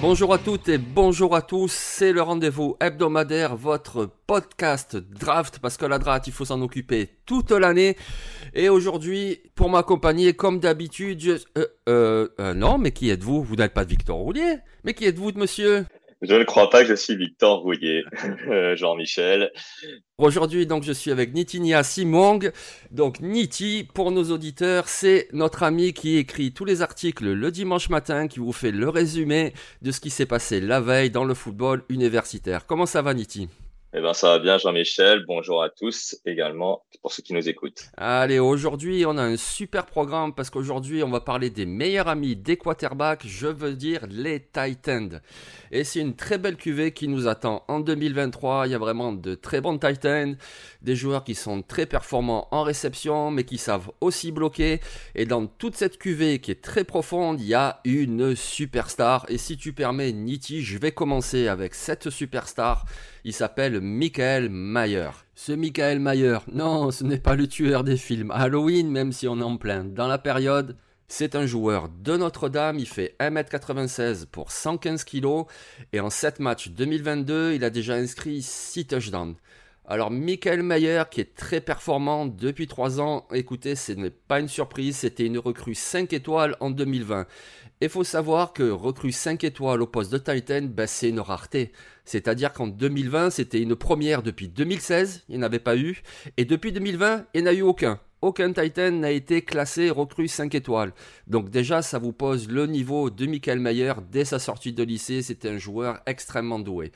Bonjour à toutes et bonjour à tous, c'est le rendez-vous hebdomadaire, votre podcast draft, parce que la draft, il faut s'en occuper toute l'année. Et aujourd'hui, pour m'accompagner, comme d'habitude, je... Euh, euh, euh, non, mais qui êtes-vous? Vous n'êtes pas Victor Roulier. Mais qui êtes-vous, monsieur? Je ne crois pas que je suis Victor Rouillet, euh, Jean-Michel. Aujourd'hui, donc, je suis avec Nitinia Simong. Donc, Niti, pour nos auditeurs, c'est notre ami qui écrit tous les articles le dimanche matin, qui vous fait le résumé de ce qui s'est passé la veille dans le football universitaire. Comment ça va, Niti? Eh ben, ça va bien, Jean-Michel. Bonjour à tous également pour ceux qui nous écoutent. Allez, aujourd'hui, on a un super programme parce qu'aujourd'hui, on va parler des meilleurs amis des quarterbacks, je veux dire les Titans. Et c'est une très belle cuvée qui nous attend en 2023. Il y a vraiment de très bons Titans, des joueurs qui sont très performants en réception, mais qui savent aussi bloquer. Et dans toute cette cuvée qui est très profonde, il y a une superstar. Et si tu permets, Niti, je vais commencer avec cette superstar. Il s'appelle Michael Mayer. Ce Michael Mayer, non, ce n'est pas le tueur des films Halloween, même si on en plein dans la période. C'est un joueur de Notre-Dame, il fait 1m96 pour 115 kg et en 7 matchs 2022, il a déjà inscrit 6 touchdowns. Alors Michael Mayer qui est très performant depuis 3 ans, écoutez, ce n'est pas une surprise, c'était une recrue 5 étoiles en 2020. Il faut savoir que recrue 5 étoiles au poste de Titan, ben, c'est une rareté. C'est-à-dire qu'en 2020, c'était une première depuis 2016, il n'y en avait pas eu. Et depuis 2020, il n'y en a eu aucun. Aucun Titan n'a été classé recrue 5 étoiles. Donc déjà, ça vous pose le niveau de Michael Mayer dès sa sortie de lycée. C'était un joueur extrêmement doué.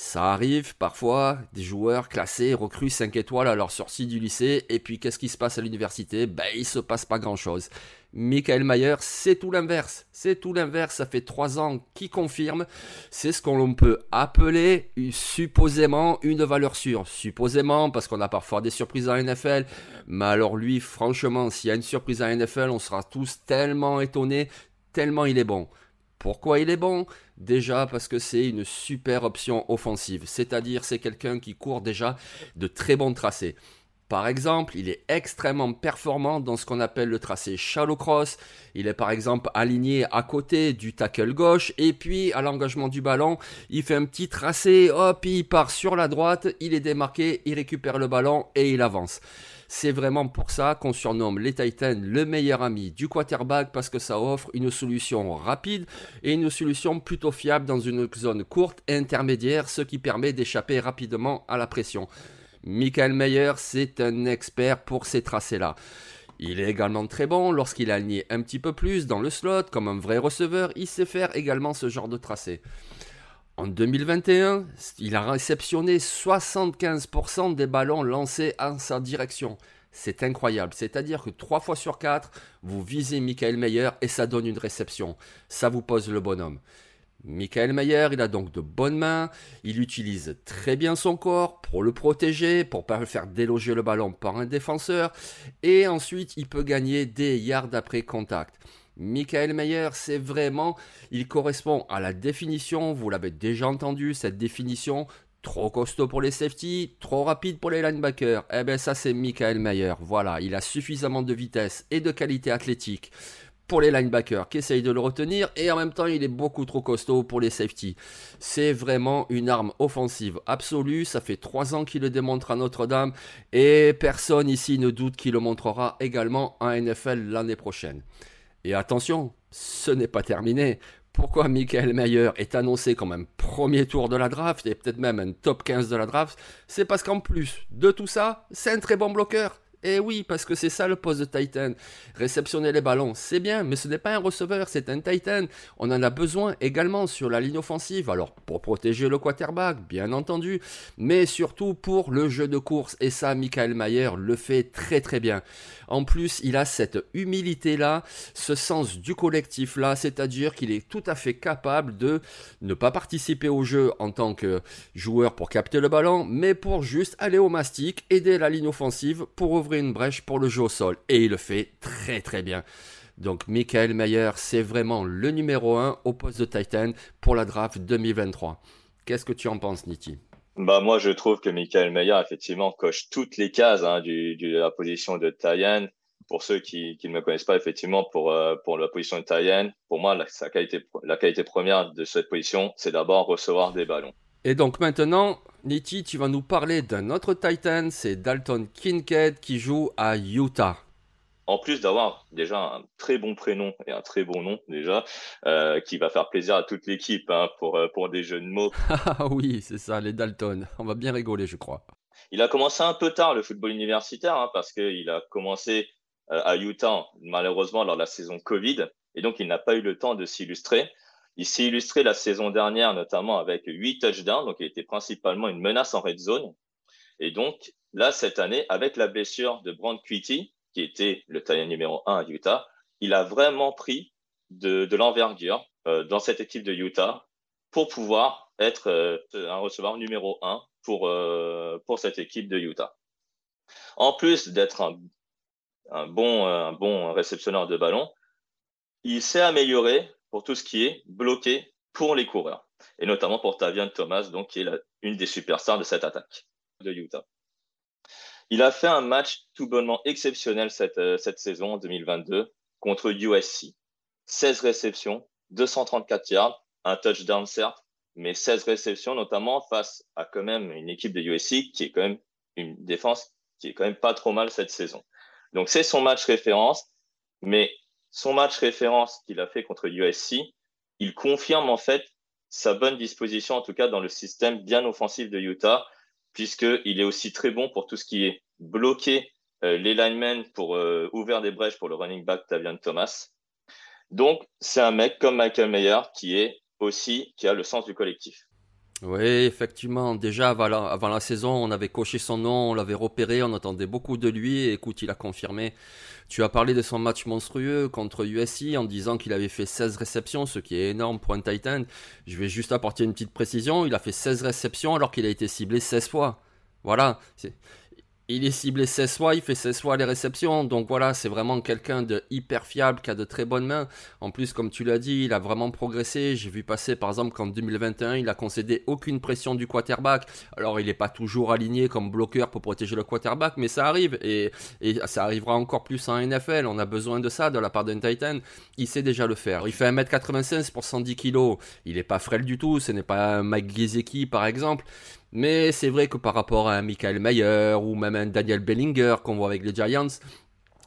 Ça arrive parfois des joueurs classés recrues 5 étoiles à leur sortie du lycée et puis qu'est-ce qui se passe à l'université? Ben il se passe pas grand chose. Michael Mayer, c'est tout l'inverse. C'est tout l'inverse. Ça fait 3 ans qu'il confirme. C'est ce qu'on peut appeler supposément une valeur sûre. Supposément, parce qu'on a parfois des surprises en NFL. Mais alors lui, franchement, s'il y a une surprise en NFL, on sera tous tellement étonnés, tellement il est bon. Pourquoi il est bon? Déjà parce que c'est une super option offensive, c'est-à-dire c'est quelqu'un qui court déjà de très bons tracés. Par exemple, il est extrêmement performant dans ce qu'on appelle le tracé shallow cross. Il est par exemple aligné à côté du tackle gauche et puis à l'engagement du ballon, il fait un petit tracé, hop, il part sur la droite, il est démarqué, il récupère le ballon et il avance. C'est vraiment pour ça qu'on surnomme les Titans le meilleur ami du quarterback parce que ça offre une solution rapide et une solution plutôt fiable dans une zone courte et intermédiaire, ce qui permet d'échapper rapidement à la pression. Michael Meyer, c'est un expert pour ces tracés-là. Il est également très bon lorsqu'il a aligné un petit peu plus dans le slot, comme un vrai receveur, il sait faire également ce genre de tracé. En 2021, il a réceptionné 75% des ballons lancés en sa direction. C'est incroyable. C'est-à-dire que 3 fois sur 4, vous visez Michael Meyer et ça donne une réception. Ça vous pose le bonhomme. Michael Meyer, il a donc de bonnes mains, il utilise très bien son corps pour le protéger, pour pas faire déloger le ballon par un défenseur, et ensuite il peut gagner des yards après contact. Michael Meyer, c'est vraiment, il correspond à la définition, vous l'avez déjà entendu, cette définition, trop costaud pour les safety, trop rapide pour les linebackers. Eh bien ça c'est Michael Meyer, voilà, il a suffisamment de vitesse et de qualité athlétique pour les linebackers qui essayent de le retenir et en même temps il est beaucoup trop costaud pour les safety. C'est vraiment une arme offensive absolue, ça fait trois ans qu'il le démontre à Notre-Dame et personne ici ne doute qu'il le montrera également en NFL l'année prochaine. Et attention, ce n'est pas terminé. Pourquoi Michael Mayer est annoncé comme un premier tour de la draft et peut-être même un top 15 de la draft? C'est parce qu'en plus de tout ça, c'est un très bon bloqueur. Eh oui, parce que c'est ça le poste de Titan. Réceptionner les ballons, c'est bien, mais ce n'est pas un receveur, c'est un Titan. On en a besoin également sur la ligne offensive. Alors, pour protéger le quarterback, bien entendu, mais surtout pour le jeu de course. Et ça, Michael Mayer le fait très très bien. En plus, il a cette humilité-là, ce sens du collectif-là, c'est-à-dire qu'il est tout à fait capable de ne pas participer au jeu en tant que joueur pour capter le ballon, mais pour juste aller au mastic, aider la ligne offensive pour une brèche pour le jeu au sol. Et il le fait très très bien. Donc Michael Mayer, c'est vraiment le numéro 1 au poste de Titan pour la draft 2023. Qu'est-ce que tu en penses, Niti Bah moi je trouve que Michael Meyer effectivement coche toutes les cases hein, du, de la position de Tayan. Pour ceux qui, ne me connaissent pas effectivement pour euh, pour la position de Tayan, pour moi la, qualité la qualité première de cette position c'est d'abord recevoir des ballons. Et donc maintenant, Niti, tu vas nous parler d'un autre Titan, c'est Dalton Kincaid qui joue à Utah en plus d'avoir déjà un très bon prénom et un très bon nom déjà, euh, qui va faire plaisir à toute l'équipe hein, pour, euh, pour des jeux de mots. Ah oui, c'est ça, les Dalton. On va bien rigoler, je crois. Il a commencé un peu tard le football universitaire hein, parce qu'il a commencé euh, à Utah malheureusement lors de la saison Covid et donc il n'a pas eu le temps de s'illustrer. Il s'est illustré la saison dernière notamment avec huit touchdowns, donc il était principalement une menace en red zone. Et donc là cette année avec la blessure de Brand Quitty, qui était le tailleur numéro 1 à Utah, il a vraiment pris de, l'envergure euh, dans cette équipe de Utah pour pouvoir être euh, un receveur numéro 1 pour, euh, pour cette équipe de Utah. En plus d'être un, un, bon, un bon réceptionneur de ballon, il s'est amélioré pour tout ce qui est bloqué pour les coureurs, et notamment pour Tavian Thomas, donc, qui est la, une des superstars de cette attaque de Utah. Il a fait un match tout bonnement exceptionnel cette, euh, cette saison 2022 contre USC. 16 réceptions, 234 yards, un touchdown certes, mais 16 réceptions notamment face à quand même une équipe de USC qui est quand même une défense qui est quand même pas trop mal cette saison. Donc c'est son match référence, mais son match référence qu'il a fait contre USC, il confirme en fait sa bonne disposition, en tout cas dans le système bien offensif de Utah, puisqu'il est aussi très bon pour tout ce qui est bloquer euh, les linemen pour euh, ouvrir des brèches pour le running back Tavian Thomas. Donc, c'est un mec comme Michael Mayer qui est aussi, qui a le sens du collectif. Oui, effectivement. Déjà, avant la, saison, on avait coché son nom, on l'avait repéré, on attendait beaucoup de lui. Et écoute, il a confirmé. Tu as parlé de son match monstrueux contre USC en disant qu'il avait fait 16 réceptions, ce qui est énorme pour un Titan. Je vais juste apporter une petite précision. Il a fait 16 réceptions alors qu'il a été ciblé 16 fois. Voilà il est ciblé 16 fois, il fait 16 fois les réceptions. Donc voilà, c'est vraiment quelqu'un de hyper fiable, qui a de très bonnes mains. En plus, comme tu l'as dit, il a vraiment progressé. J'ai vu passer par exemple qu'en 2021, il a concédé aucune pression du quarterback. Alors il n'est pas toujours aligné comme bloqueur pour protéger le quarterback, mais ça arrive. Et, ça arrivera encore plus en NFL. On a besoin de ça de la part d'un Titan. Il sait déjà le faire. Il fait 1m96 pour 110 kg. Il n'est pas frêle du tout. Ce n'est pas un Mike Gesicki par exemple. Mais c'est vrai que par rapport à un Michael Mayer ou même un Daniel Bellinger qu'on voit avec les Giants,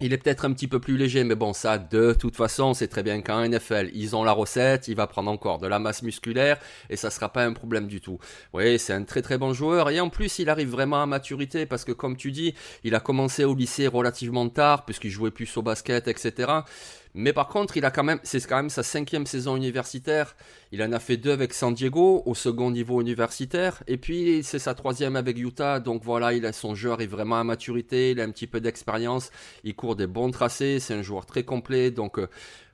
il est peut-être un petit peu plus léger, mais bon, ça, de toute façon, c'est très bien qu'en NFL, ils ont la recette, il va prendre encore de la masse musculaire, et ça sera pas un problème du tout. Oui, c'est un très très bon joueur, et en plus, il arrive vraiment à maturité, parce que comme tu dis, il a commencé au lycée relativement tard, puisqu'il jouait plus au basket, etc. Mais par contre, il a quand même, c'est quand même sa cinquième saison universitaire. Il en a fait deux avec San Diego au second niveau universitaire, et puis c'est sa troisième avec Utah. Donc voilà, il son jeu arrive vraiment à maturité, il a un petit peu d'expérience, il court des bons tracés, c'est un joueur très complet. Donc euh,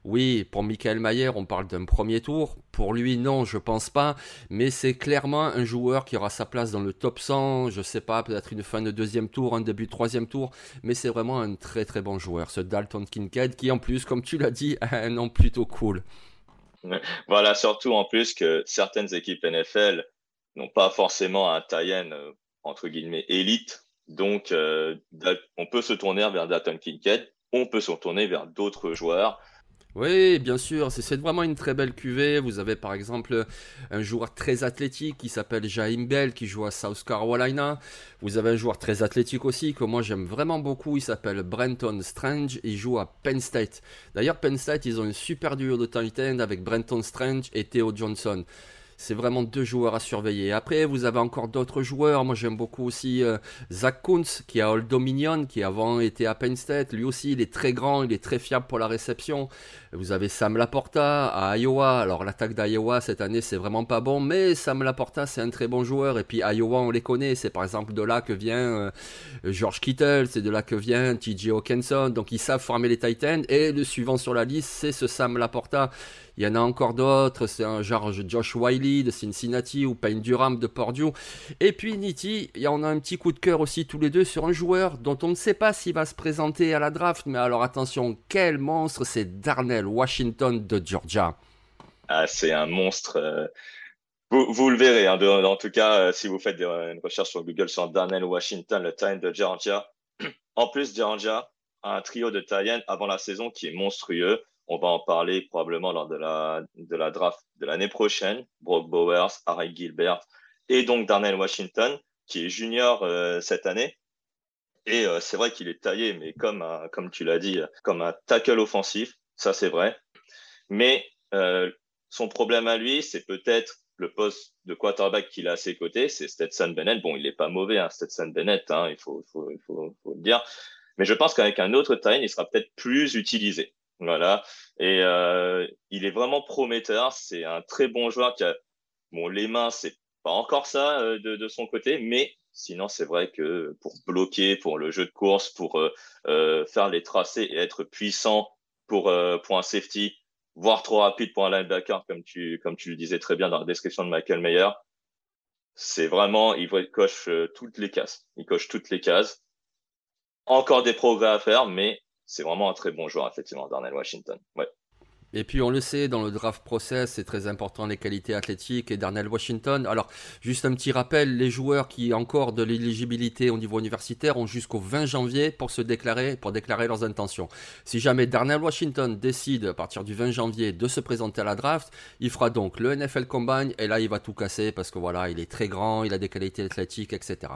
oui, pour Michael Mayer, on parle d'un premier tour. Pour lui, non, je pense pas. Mais c'est clairement un joueur qui aura sa place dans le top 100. Je sais pas, peut-être une fin de deuxième tour, un début de troisième tour. Mais c'est vraiment un très très bon joueur, ce Dalton Kincaid, qui en plus, comme tu l'as dit, a un nom plutôt cool. Voilà, surtout en plus que certaines équipes NFL n'ont pas forcément un tie-in, euh, entre guillemets, élite. Donc, euh, on peut se tourner vers Dalton Kincaid. On peut se tourner vers d'autres joueurs oui, bien sûr, c'est vraiment une très belle cuvée. Vous avez par exemple un joueur très athlétique qui s'appelle Jaime Bell qui joue à South Carolina. Vous avez un joueur très athlétique aussi que moi j'aime vraiment beaucoup. Il s'appelle Brenton Strange. Il joue à Penn State. D'ailleurs, Penn State, ils ont une super duo de tight avec Brenton Strange et Theo Johnson c'est vraiment deux joueurs à surveiller. Après, vous avez encore d'autres joueurs. Moi, j'aime beaucoup aussi euh, Zach Kuntz, qui a Old Dominion, qui avant était à Penn State. Lui aussi, il est très grand, il est très fiable pour la réception. Vous avez Sam Laporta à Iowa. Alors, l'attaque d'Iowa cette année, c'est vraiment pas bon, mais Sam Laporta, c'est un très bon joueur. Et puis, Iowa, on les connaît. C'est par exemple de là que vient euh, George Kittle, c'est de là que vient TJ Hawkinson. Donc, ils savent former les Titans. Et le suivant sur la liste, c'est ce Sam Laporta. Il y en a encore d'autres, c'est un genre Josh Wiley de Cincinnati ou Payne Durham de Purdue. Et puis Nitti, on a un petit coup de cœur aussi tous les deux sur un joueur dont on ne sait pas s'il va se présenter à la draft, mais alors attention, quel monstre, c'est Darnell Washington de Georgia. Ah, c'est un monstre. Euh, Vous, le verrez. Hein, en tout cas, si vous faites une recherche sur Google sur Darnell Washington, le time de Georgia. En plus, Georgia a un trio de Tyen avant la saison qui est monstrueux. On va en parler probablement lors de la, draft de l'année prochaine. Brock Bowers, Harry Gilbert et donc Darnell Washington, qui est junior euh, cette année. Et euh, c'est vrai qu'il est taillé, mais comme, comme tu l'as dit, comme un tackle offensif, ça c'est vrai. Mais euh, son problème à lui, c'est peut-être le poste de quarterback qu'il a à ses côtés, c'est Stetson Bennett. Bon, il n'est pas mauvais, hein, Stetson Bennett, hein, il faut, faut, le dire. Mais je pense qu'avec un autre time, il sera peut-être plus utilisé. Voilà. Et euh, il est vraiment prometteur. C'est un très bon joueur qui a, bon, les mains, c'est pas encore ça euh, de, de, son côté, mais sinon, c'est vrai que pour bloquer, pour le jeu de course, pour euh, euh faire les tracés et être puissant pour, euh, pour un safety, voire trop rapide pour un linebacker, comme tu, comme tu le disais très bien dans la description de Michael Meyer, c'est vraiment, il coche toutes les cases. Il coche toutes les cases. Encore des progrès à faire, mais c'est vraiment un très bon joueur, effectivement, Darnell Washington. Ouais. Et puis on le sait, dans le draft process, c'est très important les qualités athlétiques et Darnell Washington. Alors, juste un petit rappel, les joueurs qui ont encore de l'éligibilité au niveau universitaire ont jusqu'au 20 janvier pour se déclarer, pour déclarer leurs intentions. Si jamais Darnell Washington décide à partir du 20 janvier de se présenter à la draft, il fera donc le NFL Combine et là il va tout casser parce que voilà, il est très grand, il a des qualités athlétiques, etc.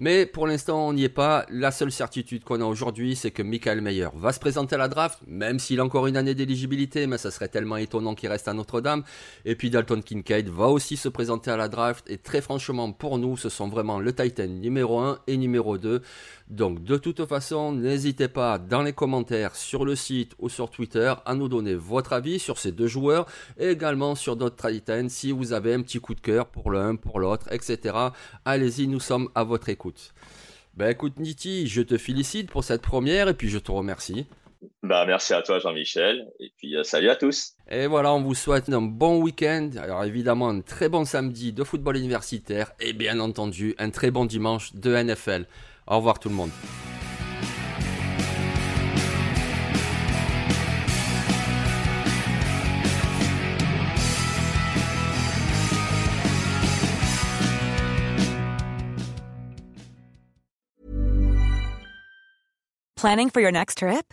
Mais pour l'instant, on n'y est pas. La seule certitude qu'on a aujourd'hui, c'est que Michael Meyer va se présenter à la draft, même s'il a encore une année d'éligibilité, ça serait tellement étonnant qu'il reste à Notre-Dame. Et puis Dalton Kincaid va aussi se présenter à la draft. Et très franchement, pour nous, ce sont vraiment le Titan numéro 1 et numéro 2. Donc de toute façon, n'hésitez pas dans les commentaires sur le site ou sur Twitter à nous donner votre avis sur ces deux joueurs et également sur d'autres Titans si vous avez un petit coup de cœur pour l'un, pour l'autre, etc. Allez-y, nous sommes à votre écoute. Ben écoute Niti, je te félicite pour cette première et puis je te remercie. Bah, merci à toi Jean-Michel et puis euh, salut à tous. Et voilà, on vous souhaite un bon week-end. Alors évidemment un très bon samedi de football universitaire et bien entendu un très bon dimanche de NFL. Au revoir tout le monde. Planning for your next trip?